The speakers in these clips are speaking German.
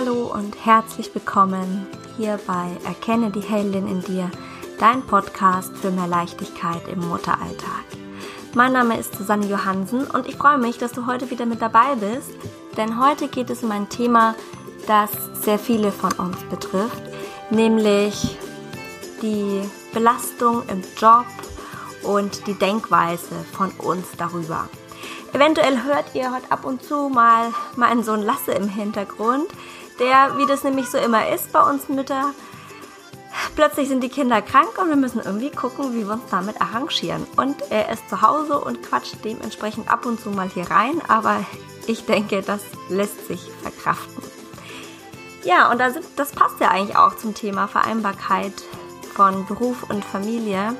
Hallo und herzlich willkommen hier bei Erkenne die Heldin in dir, dein Podcast für mehr Leichtigkeit im Mutteralltag. Mein Name ist Susanne Johansen und ich freue mich, dass du heute wieder mit dabei bist, denn heute geht es um ein Thema, das sehr viele von uns betrifft, nämlich die Belastung im Job und die Denkweise von uns darüber. Eventuell hört ihr heute ab und zu mal meinen Sohn Lasse im Hintergrund, der, wie das nämlich so immer ist bei uns Mütter, plötzlich sind die Kinder krank und wir müssen irgendwie gucken, wie wir uns damit arrangieren. Und er ist zu Hause und quatscht dementsprechend ab und zu mal hier rein, aber ich denke, das lässt sich verkraften. Ja, und das passt ja eigentlich auch zum Thema Vereinbarkeit von Beruf und Familie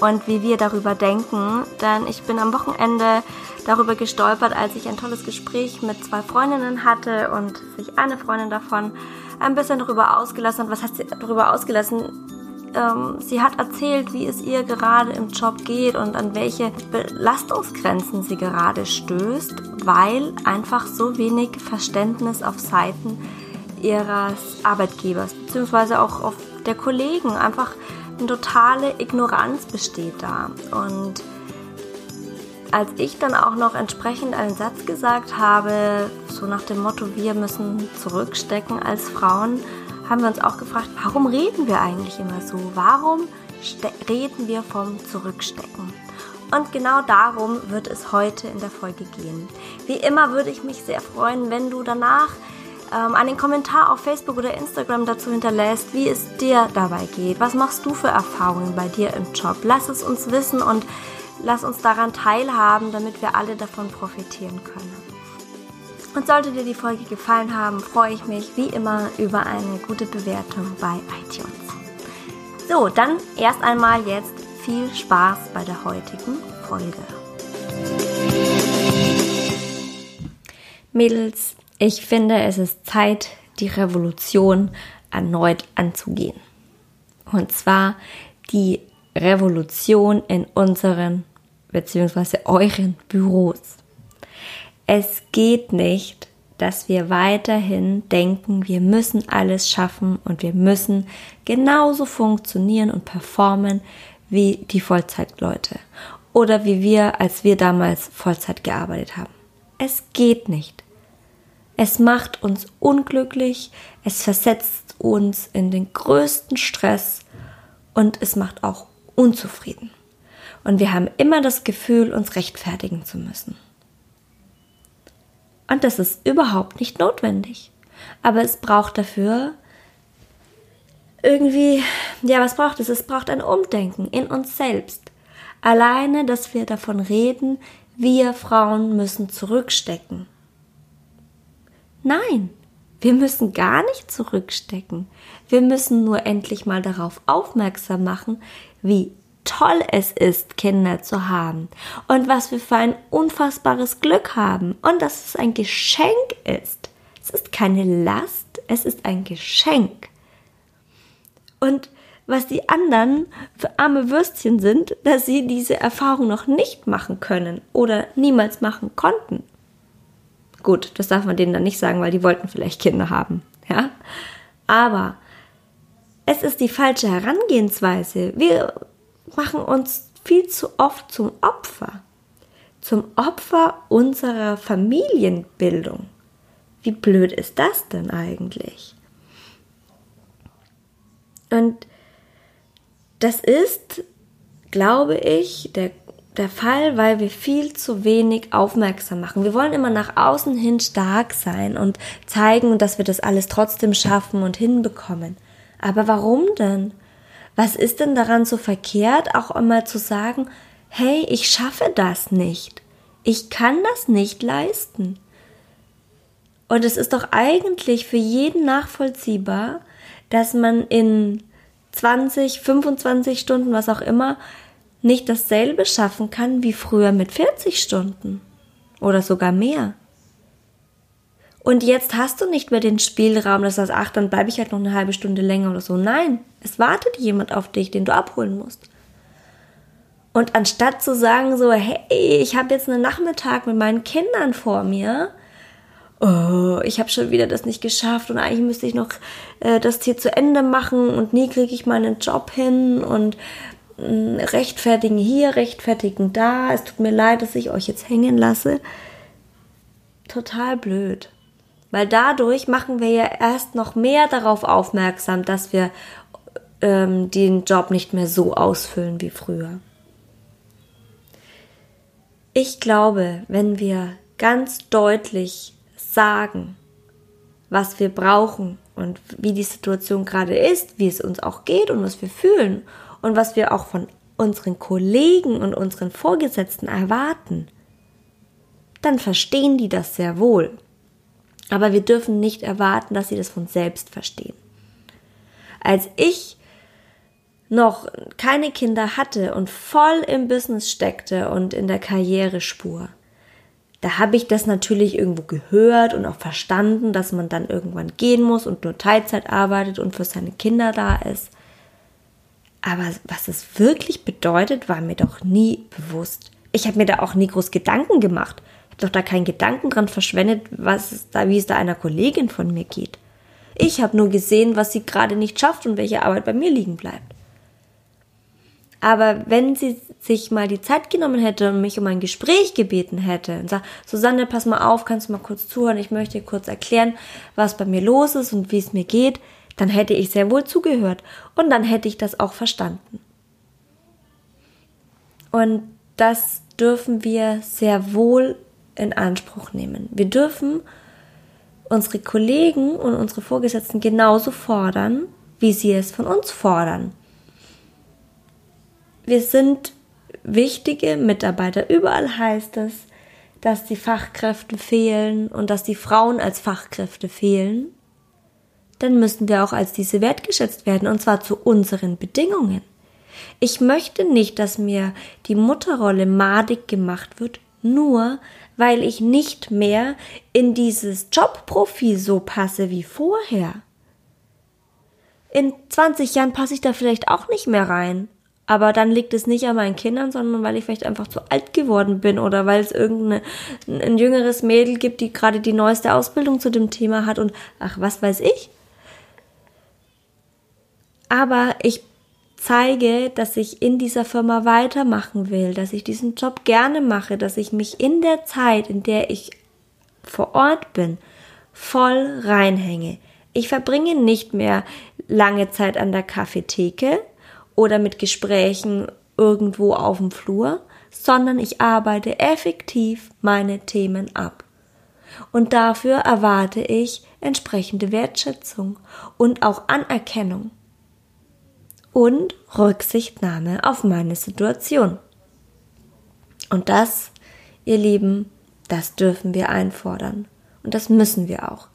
und wie wir darüber denken. Denn ich bin am Wochenende darüber gestolpert, als ich ein tolles Gespräch mit zwei Freundinnen hatte und sich eine Freundin davon ein bisschen darüber ausgelassen hat. Was hat sie darüber ausgelassen? Ähm, sie hat erzählt, wie es ihr gerade im Job geht und an welche Belastungsgrenzen sie gerade stößt, weil einfach so wenig Verständnis auf Seiten ihres Arbeitgebers beziehungsweise auch auf der Kollegen einfach eine totale Ignoranz besteht da. Und als ich dann auch noch entsprechend einen Satz gesagt habe, so nach dem Motto, wir müssen zurückstecken als Frauen, haben wir uns auch gefragt, warum reden wir eigentlich immer so? Warum reden wir vom Zurückstecken? Und genau darum wird es heute in der Folge gehen. Wie immer würde ich mich sehr freuen, wenn du danach ähm, einen Kommentar auf Facebook oder Instagram dazu hinterlässt, wie es dir dabei geht. Was machst du für Erfahrungen bei dir im Job? Lass es uns wissen und lass uns daran teilhaben, damit wir alle davon profitieren können. Und sollte dir die Folge gefallen haben, freue ich mich wie immer über eine gute Bewertung bei iTunes. So, dann erst einmal jetzt viel Spaß bei der heutigen Folge. Mädels, ich finde, es ist Zeit, die Revolution erneut anzugehen. Und zwar die Revolution in unseren bzw. euren Büros. Es geht nicht, dass wir weiterhin denken, wir müssen alles schaffen und wir müssen genauso funktionieren und performen wie die Vollzeitleute oder wie wir, als wir damals Vollzeit gearbeitet haben. Es geht nicht. Es macht uns unglücklich, es versetzt uns in den größten Stress und es macht auch unzufrieden. Und wir haben immer das Gefühl, uns rechtfertigen zu müssen. Und das ist überhaupt nicht notwendig. Aber es braucht dafür irgendwie, ja, was braucht es? Es braucht ein Umdenken in uns selbst. Alleine, dass wir davon reden, wir Frauen müssen zurückstecken. Nein, wir müssen gar nicht zurückstecken. Wir müssen nur endlich mal darauf aufmerksam machen, wie toll es ist, Kinder zu haben und was wir für ein unfassbares Glück haben und dass es ein Geschenk ist. Es ist keine Last, es ist ein Geschenk. Und was die anderen für arme Würstchen sind, dass sie diese Erfahrung noch nicht machen können oder niemals machen konnten. Gut, das darf man denen dann nicht sagen, weil die wollten vielleicht Kinder haben. Ja? Aber es ist die falsche Herangehensweise. Wir machen uns viel zu oft zum Opfer. Zum Opfer unserer Familienbildung. Wie blöd ist das denn eigentlich? Und das ist, glaube ich, der der Fall, weil wir viel zu wenig aufmerksam machen. Wir wollen immer nach außen hin stark sein und zeigen, dass wir das alles trotzdem schaffen und hinbekommen. Aber warum denn? Was ist denn daran so verkehrt, auch immer zu sagen, hey, ich schaffe das nicht. Ich kann das nicht leisten. Und es ist doch eigentlich für jeden nachvollziehbar, dass man in 20, 25 Stunden, was auch immer, nicht dasselbe schaffen kann wie früher mit 40 Stunden oder sogar mehr. Und jetzt hast du nicht mehr den Spielraum, dass du sagst, ach, dann bleibe ich halt noch eine halbe Stunde länger oder so. Nein, es wartet jemand auf dich, den du abholen musst. Und anstatt zu sagen so, hey, ich habe jetzt einen Nachmittag mit meinen Kindern vor mir oh, ich habe schon wieder das nicht geschafft und eigentlich müsste ich noch äh, das hier zu Ende machen und nie kriege ich meinen Job hin und rechtfertigen hier, rechtfertigen da. Es tut mir leid, dass ich euch jetzt hängen lasse. Total blöd. Weil dadurch machen wir ja erst noch mehr darauf aufmerksam, dass wir ähm, den Job nicht mehr so ausfüllen wie früher. Ich glaube, wenn wir ganz deutlich sagen, was wir brauchen und wie die Situation gerade ist, wie es uns auch geht und was wir fühlen und was wir auch von unseren Kollegen und unseren Vorgesetzten erwarten, dann verstehen die das sehr wohl. Aber wir dürfen nicht erwarten, dass sie das von selbst verstehen. Als ich noch keine Kinder hatte und voll im Business steckte und in der Karrierespur, da habe ich das natürlich irgendwo gehört und auch verstanden, dass man dann irgendwann gehen muss und nur Teilzeit arbeitet und für seine Kinder da ist. Aber was es wirklich bedeutet, war mir doch nie bewusst. Ich habe mir da auch nie groß Gedanken gemacht. Ich habe doch da keinen Gedanken dran verschwendet, was da, wie es da einer Kollegin von mir geht. Ich habe nur gesehen, was sie gerade nicht schafft und welche Arbeit bei mir liegen bleibt. Aber wenn sie sich mal die Zeit genommen hätte und mich um ein Gespräch gebeten hätte und sagt, Susanne, pass mal auf, kannst du mal kurz zuhören, ich möchte dir kurz erklären, was bei mir los ist und wie es mir geht, dann hätte ich sehr wohl zugehört und dann hätte ich das auch verstanden. Und das dürfen wir sehr wohl in Anspruch nehmen. Wir dürfen unsere Kollegen und unsere Vorgesetzten genauso fordern, wie sie es von uns fordern wir sind wichtige Mitarbeiter. Überall heißt es, dass die Fachkräfte fehlen und dass die Frauen als Fachkräfte fehlen. Dann müssen wir auch als diese wertgeschätzt werden und zwar zu unseren Bedingungen. Ich möchte nicht, dass mir die Mutterrolle madig gemacht wird, nur weil ich nicht mehr in dieses Jobprofil so passe wie vorher. In 20 Jahren passe ich da vielleicht auch nicht mehr rein. Aber dann liegt es nicht an meinen Kindern, sondern weil ich vielleicht einfach zu alt geworden bin oder weil es irgendein ein jüngeres Mädel gibt, die gerade die neueste Ausbildung zu dem Thema hat und ach, was weiß ich. Aber ich zeige, dass ich in dieser Firma weitermachen will, dass ich diesen Job gerne mache, dass ich mich in der Zeit, in der ich vor Ort bin, voll reinhänge. Ich verbringe nicht mehr lange Zeit an der Kaffeetheke, oder mit Gesprächen irgendwo auf dem Flur, sondern ich arbeite effektiv meine Themen ab. Und dafür erwarte ich entsprechende Wertschätzung und auch Anerkennung und Rücksichtnahme auf meine Situation. Und das, ihr Lieben, das dürfen wir einfordern. Und das müssen wir auch.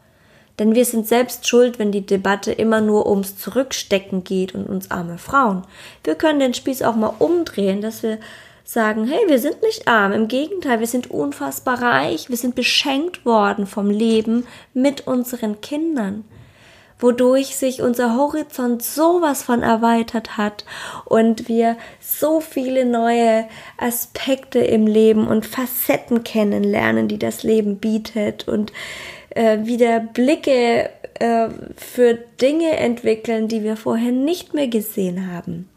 Denn wir sind selbst schuld, wenn die Debatte immer nur ums Zurückstecken geht und uns arme Frauen. Wir können den Spieß auch mal umdrehen, dass wir sagen, hey, wir sind nicht arm, im Gegenteil, wir sind unfassbar reich, wir sind beschenkt worden vom Leben mit unseren Kindern, wodurch sich unser Horizont sowas von erweitert hat und wir so viele neue Aspekte im Leben und Facetten kennenlernen, die das Leben bietet und äh, wieder Blicke äh, für Dinge entwickeln, die wir vorher nicht mehr gesehen haben.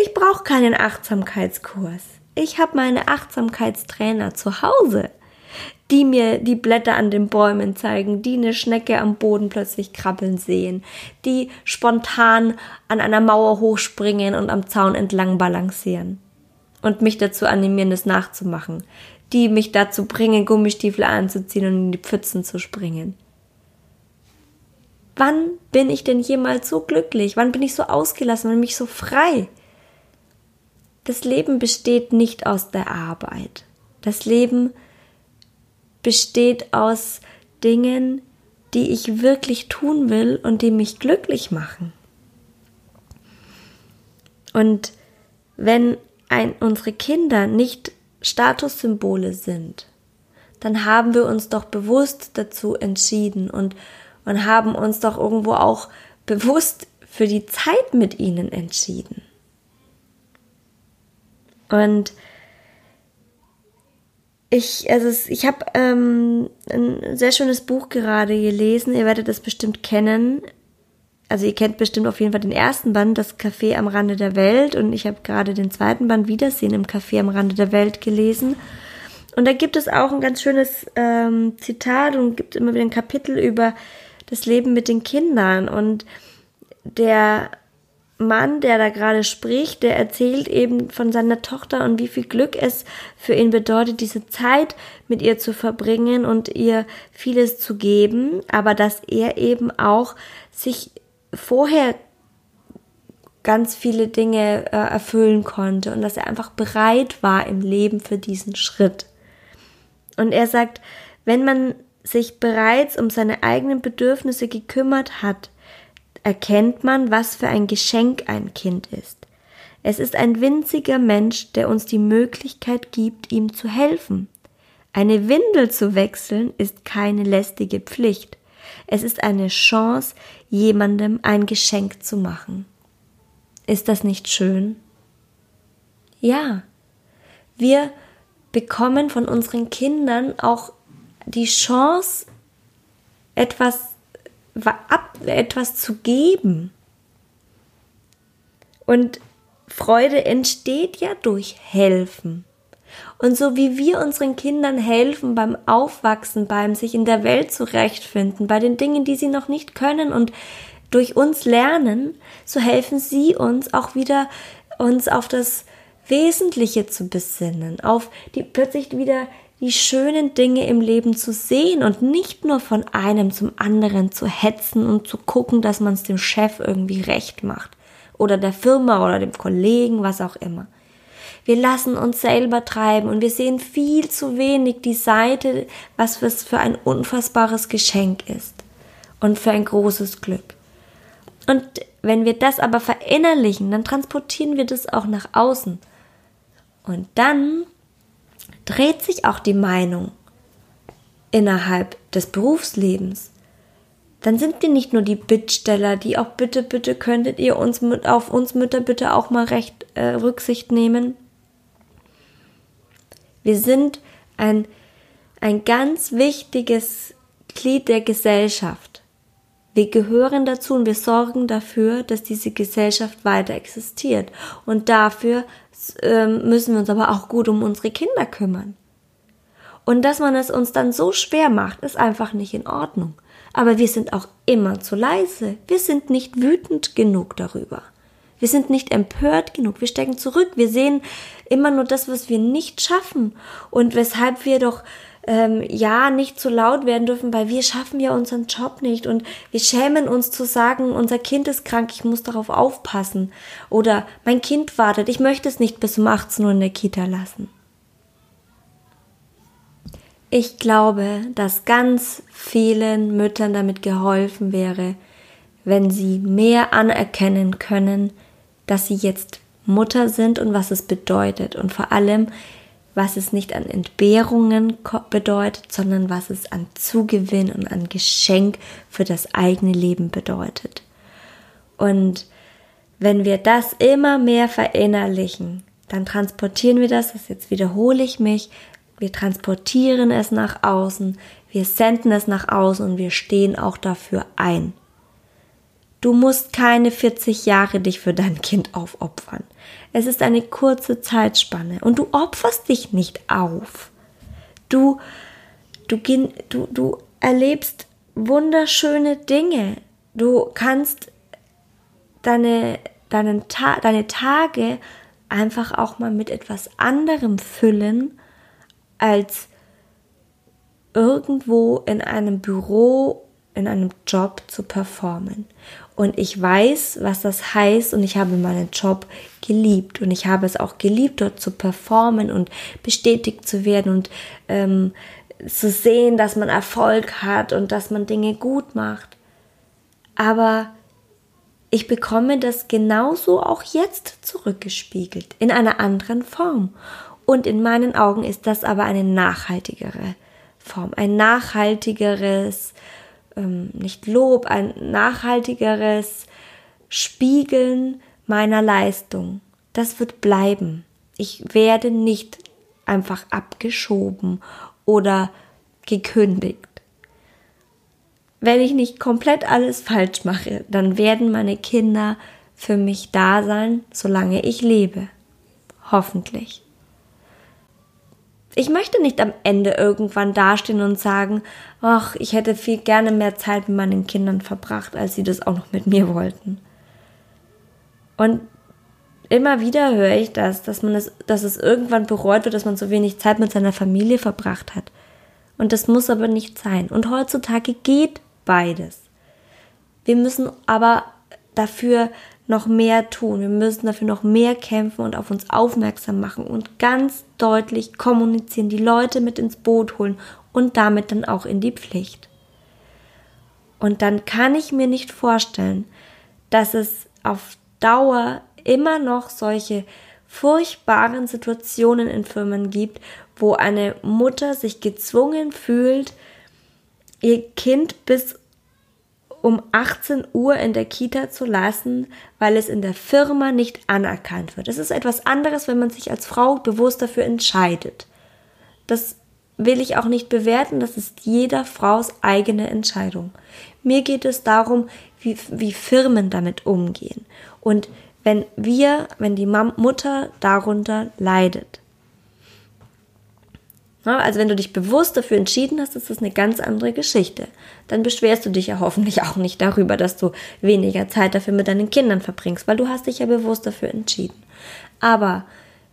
Ich brauche keinen Achtsamkeitskurs. Ich habe meine Achtsamkeitstrainer zu Hause, die mir die Blätter an den Bäumen zeigen, die eine Schnecke am Boden plötzlich krabbeln sehen, die spontan an einer Mauer hochspringen und am Zaun entlang balancieren und mich dazu animieren, das nachzumachen, die mich dazu bringen, Gummistiefel anzuziehen und in die Pfützen zu springen. Wann bin ich denn jemals so glücklich? Wann bin ich so ausgelassen? Wann bin ich so frei? Das Leben besteht nicht aus der Arbeit. Das Leben besteht aus Dingen, die ich wirklich tun will und die mich glücklich machen. Und wenn ein, unsere Kinder nicht Statussymbole sind, dann haben wir uns doch bewusst dazu entschieden und, und haben uns doch irgendwo auch bewusst für die Zeit mit ihnen entschieden. Und ich, also ich habe ähm, ein sehr schönes Buch gerade gelesen. Ihr werdet es bestimmt kennen. Also ihr kennt bestimmt auf jeden Fall den ersten Band, das Café am Rande der Welt. Und ich habe gerade den zweiten Band Wiedersehen im Café am Rande der Welt gelesen. Und da gibt es auch ein ganz schönes ähm, Zitat und gibt immer wieder ein Kapitel über das Leben mit den Kindern. Und der Mann, der da gerade spricht, der erzählt eben von seiner Tochter und wie viel Glück es für ihn bedeutet, diese Zeit mit ihr zu verbringen und ihr vieles zu geben, aber dass er eben auch sich vorher ganz viele Dinge äh, erfüllen konnte und dass er einfach bereit war im Leben für diesen Schritt. Und er sagt, wenn man sich bereits um seine eigenen Bedürfnisse gekümmert hat, erkennt man, was für ein Geschenk ein Kind ist. Es ist ein winziger Mensch, der uns die Möglichkeit gibt, ihm zu helfen. Eine Windel zu wechseln ist keine lästige Pflicht. Es ist eine Chance, jemandem ein Geschenk zu machen. Ist das nicht schön? Ja. Wir bekommen von unseren Kindern auch die Chance, etwas ab, etwas zu geben. Und Freude entsteht ja durch Helfen. Und so wie wir unseren Kindern helfen beim Aufwachsen, beim sich in der Welt zurechtfinden, bei den Dingen, die sie noch nicht können und durch uns lernen, so helfen sie uns auch wieder uns auf das Wesentliche zu besinnen, auf die plötzlich wieder die schönen Dinge im Leben zu sehen und nicht nur von einem zum anderen zu hetzen und zu gucken, dass man es dem Chef irgendwie recht macht oder der Firma oder dem Kollegen, was auch immer. Wir lassen uns selber treiben und wir sehen viel zu wenig die Seite, was für ein unfassbares Geschenk ist und für ein großes Glück. Und wenn wir das aber verinnerlichen, dann transportieren wir das auch nach außen. Und dann dreht sich auch die Meinung innerhalb des Berufslebens. Dann sind wir nicht nur die Bittsteller, die auch bitte, bitte könntet ihr uns auf uns Mütter bitte auch mal recht äh, Rücksicht nehmen. Wir sind ein, ein ganz wichtiges Glied der Gesellschaft. Wir gehören dazu und wir sorgen dafür, dass diese Gesellschaft weiter existiert. Und dafür ähm, müssen wir uns aber auch gut um unsere Kinder kümmern. Und dass man es uns dann so schwer macht, ist einfach nicht in Ordnung. Aber wir sind auch immer zu leise. Wir sind nicht wütend genug darüber. Wir sind nicht empört genug. Wir stecken zurück. Wir sehen immer nur das, was wir nicht schaffen. Und weshalb wir doch ähm, ja nicht zu laut werden dürfen, weil wir schaffen ja unseren Job nicht. Und wir schämen uns zu sagen, unser Kind ist krank, ich muss darauf aufpassen. Oder mein Kind wartet, ich möchte es nicht bis um 18 Uhr in der Kita lassen. Ich glaube, dass ganz vielen Müttern damit geholfen wäre, wenn sie mehr anerkennen können, dass sie jetzt Mutter sind und was es bedeutet. Und vor allem, was es nicht an Entbehrungen bedeutet, sondern was es an Zugewinn und an Geschenk für das eigene Leben bedeutet. Und wenn wir das immer mehr verinnerlichen, dann transportieren wir das, das jetzt wiederhole ich mich, wir transportieren es nach außen, wir senden es nach außen und wir stehen auch dafür ein. Du musst keine 40 Jahre dich für dein Kind aufopfern. Es ist eine kurze Zeitspanne und du opferst dich nicht auf. Du, du, du, du erlebst wunderschöne Dinge. Du kannst deine, deinen Ta deine Tage einfach auch mal mit etwas anderem füllen, als irgendwo in einem Büro, in einem Job zu performen und ich weiß, was das heißt und ich habe meinen Job geliebt und ich habe es auch geliebt, dort zu performen und bestätigt zu werden und ähm, zu sehen, dass man Erfolg hat und dass man Dinge gut macht. Aber ich bekomme das genauso auch jetzt zurückgespiegelt, in einer anderen Form. Und in meinen Augen ist das aber eine nachhaltigere Form, ein nachhaltigeres ähm, nicht Lob, ein nachhaltigeres Spiegeln meiner Leistung. Das wird bleiben. Ich werde nicht einfach abgeschoben oder gekündigt. Wenn ich nicht komplett alles falsch mache, dann werden meine Kinder für mich da sein, solange ich lebe. Hoffentlich. Ich möchte nicht am Ende irgendwann dastehen und sagen, ach, ich hätte viel gerne mehr Zeit mit meinen Kindern verbracht, als sie das auch noch mit mir wollten. Und immer wieder höre ich das, dass man es, dass es irgendwann bereut wird, dass man so wenig Zeit mit seiner Familie verbracht hat. Und das muss aber nicht sein. Und heutzutage geht beides. Wir müssen aber dafür noch mehr tun. Wir müssen dafür noch mehr kämpfen und auf uns aufmerksam machen und ganz deutlich kommunizieren, die Leute mit ins Boot holen und damit dann auch in die Pflicht. Und dann kann ich mir nicht vorstellen, dass es auf Dauer immer noch solche furchtbaren Situationen in Firmen gibt, wo eine Mutter sich gezwungen fühlt, ihr Kind bis um 18 Uhr in der Kita zu lassen, weil es in der Firma nicht anerkannt wird. Es ist etwas anderes, wenn man sich als Frau bewusst dafür entscheidet. Das will ich auch nicht bewerten, das ist jeder Fraus eigene Entscheidung. Mir geht es darum, wie, wie Firmen damit umgehen. Und wenn wir, wenn die Mutter darunter leidet. Also wenn du dich bewusst dafür entschieden hast, ist das eine ganz andere Geschichte. Dann beschwerst du dich ja hoffentlich auch nicht darüber, dass du weniger Zeit dafür mit deinen Kindern verbringst, weil du hast dich ja bewusst dafür entschieden. Aber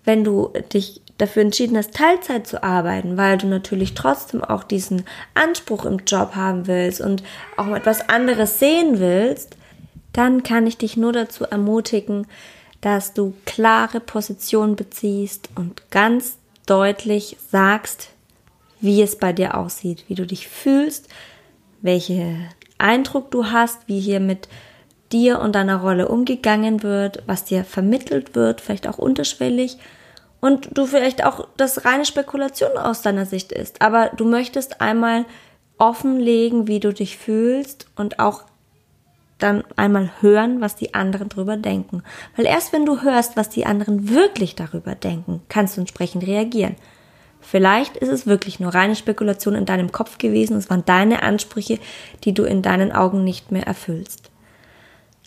wenn du dich dafür entschieden hast, Teilzeit zu arbeiten, weil du natürlich trotzdem auch diesen Anspruch im Job haben willst und auch etwas anderes sehen willst, dann kann ich dich nur dazu ermutigen, dass du klare Positionen beziehst und ganz deutlich sagst, wie es bei dir aussieht, wie du dich fühlst, welchen Eindruck du hast, wie hier mit dir und deiner Rolle umgegangen wird, was dir vermittelt wird, vielleicht auch unterschwellig und du vielleicht auch das reine Spekulation aus deiner Sicht ist, aber du möchtest einmal offenlegen, wie du dich fühlst und auch dann einmal hören, was die anderen darüber denken. Weil erst wenn du hörst, was die anderen wirklich darüber denken, kannst du entsprechend reagieren. Vielleicht ist es wirklich nur reine Spekulation in deinem Kopf gewesen, es waren deine Ansprüche, die du in deinen Augen nicht mehr erfüllst.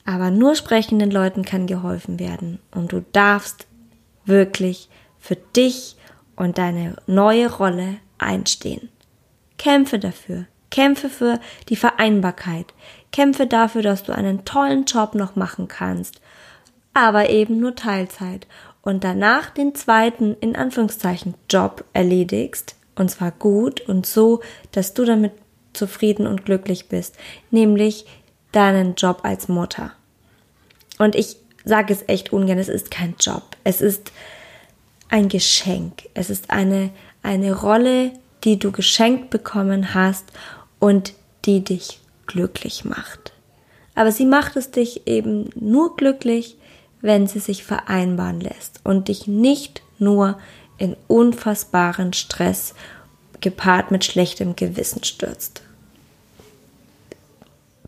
Aber nur sprechenden Leuten kann geholfen werden und du darfst wirklich für dich und deine neue Rolle einstehen. Kämpfe dafür. Kämpfe für die Vereinbarkeit. Kämpfe dafür, dass du einen tollen Job noch machen kannst, aber eben nur Teilzeit und danach den zweiten, in Anführungszeichen, Job erledigst, und zwar gut und so, dass du damit zufrieden und glücklich bist, nämlich deinen Job als Mutter. Und ich sage es echt ungern, es ist kein Job, es ist ein Geschenk, es ist eine, eine Rolle, die du geschenkt bekommen hast und die dich glücklich macht. Aber sie macht es dich eben nur glücklich, wenn sie sich vereinbaren lässt und dich nicht nur in unfassbaren Stress gepaart mit schlechtem Gewissen stürzt.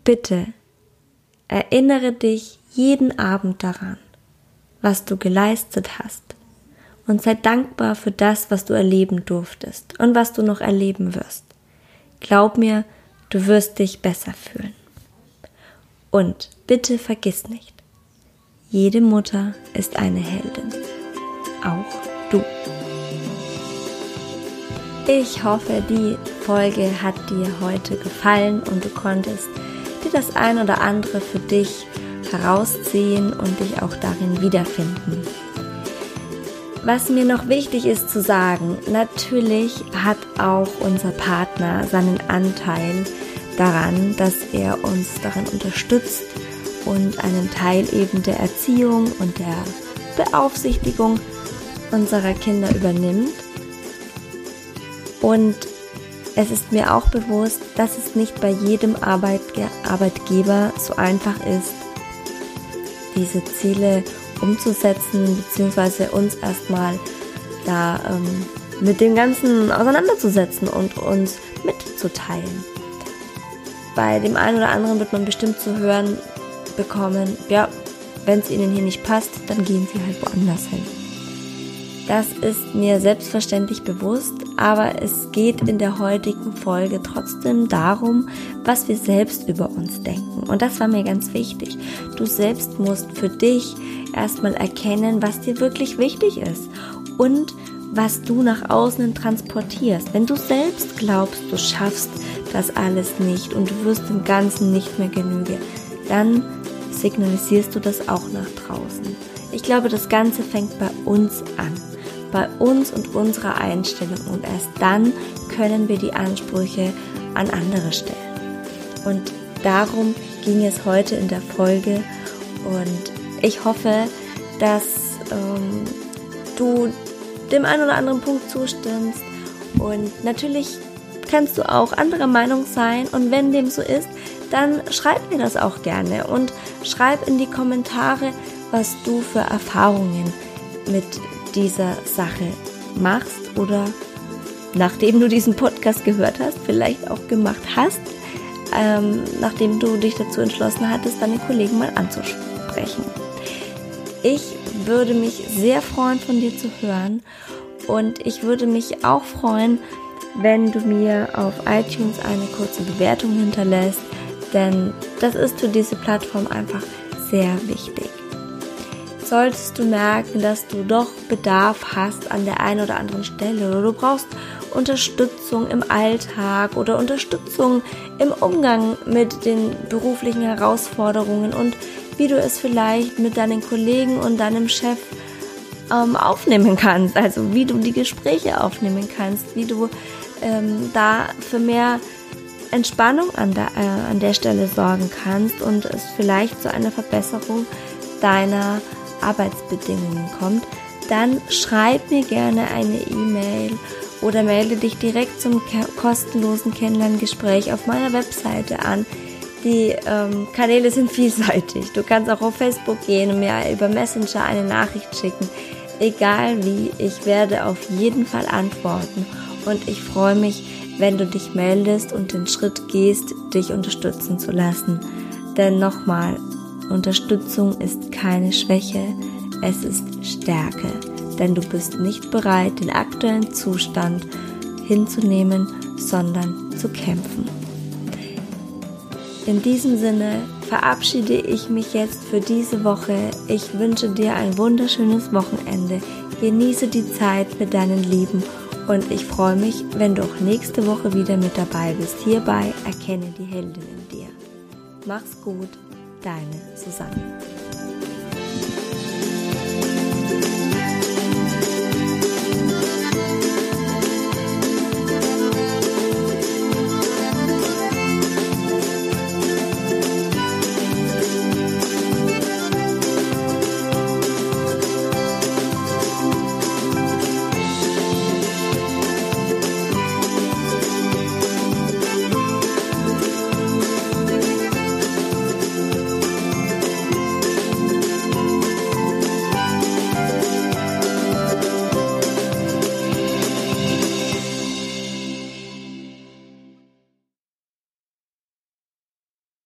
Bitte erinnere dich jeden Abend daran, was du geleistet hast und sei dankbar für das, was du erleben durftest und was du noch erleben wirst. Glaub mir, Du wirst dich besser fühlen. Und bitte vergiss nicht, jede Mutter ist eine Heldin. Auch du. Ich hoffe, die Folge hat dir heute gefallen und du konntest dir das ein oder andere für dich herausziehen und dich auch darin wiederfinden. Was mir noch wichtig ist zu sagen, natürlich hat auch unser Partner seinen Anteil daran, dass er uns daran unterstützt und einen Teil eben der Erziehung und der Beaufsichtigung unserer Kinder übernimmt. Und es ist mir auch bewusst, dass es nicht bei jedem Arbeitge Arbeitgeber so einfach ist, diese Ziele umzusetzen, beziehungsweise uns erstmal da ähm, mit dem Ganzen auseinanderzusetzen und uns mitzuteilen bei dem einen oder anderen wird man bestimmt zu hören bekommen, ja, wenn es ihnen hier nicht passt, dann gehen sie halt woanders hin. Das ist mir selbstverständlich bewusst, aber es geht in der heutigen Folge trotzdem darum, was wir selbst über uns denken. Und das war mir ganz wichtig. Du selbst musst für dich erstmal erkennen, was dir wirklich wichtig ist und was du nach außen transportierst. Wenn du selbst glaubst, du schaffst das alles nicht und du wirst im Ganzen nicht mehr genügen, dann signalisierst du das auch nach draußen. Ich glaube, das Ganze fängt bei uns an. Bei uns und unserer Einstellung. Und erst dann können wir die Ansprüche an andere stellen. Und darum ging es heute in der Folge. Und ich hoffe, dass ähm, du dem einen oder anderen Punkt zustimmst. Und natürlich kannst du auch anderer Meinung sein und wenn dem so ist, dann schreib mir das auch gerne und schreib in die Kommentare, was du für Erfahrungen mit dieser Sache machst oder nachdem du diesen Podcast gehört hast, vielleicht auch gemacht hast, ähm, nachdem du dich dazu entschlossen hattest, deine Kollegen mal anzusprechen. Ich würde mich sehr freuen, von dir zu hören und ich würde mich auch freuen, wenn du mir auf iTunes eine kurze Bewertung hinterlässt, denn das ist für diese Plattform einfach sehr wichtig. Solltest du merken, dass du doch Bedarf hast an der einen oder anderen Stelle oder du brauchst Unterstützung im Alltag oder Unterstützung im Umgang mit den beruflichen Herausforderungen und wie du es vielleicht mit deinen Kollegen und deinem Chef ähm, aufnehmen kannst, also wie du die Gespräche aufnehmen kannst, wie du ähm, da für mehr Entspannung an der, äh, an der Stelle sorgen kannst und es vielleicht zu einer Verbesserung deiner Arbeitsbedingungen kommt, dann schreib mir gerne eine E-Mail oder melde dich direkt zum kostenlosen Kennenlerngespräch auf meiner Webseite an. Die ähm, Kanäle sind vielseitig. Du kannst auch auf Facebook gehen und mir über Messenger eine Nachricht schicken. Egal wie, ich werde auf jeden Fall antworten und ich freue mich, wenn du dich meldest und den Schritt gehst, dich unterstützen zu lassen. Denn nochmal, Unterstützung ist keine Schwäche, es ist Stärke, denn du bist nicht bereit, den aktuellen Zustand hinzunehmen, sondern zu kämpfen. In diesem Sinne verabschiede ich mich jetzt für diese Woche. Ich wünsche dir ein wunderschönes Wochenende. Genieße die Zeit mit deinen Lieben und ich freue mich, wenn du auch nächste Woche wieder mit dabei bist. Hierbei erkenne die Heldin in dir. Mach's gut deine Susanne.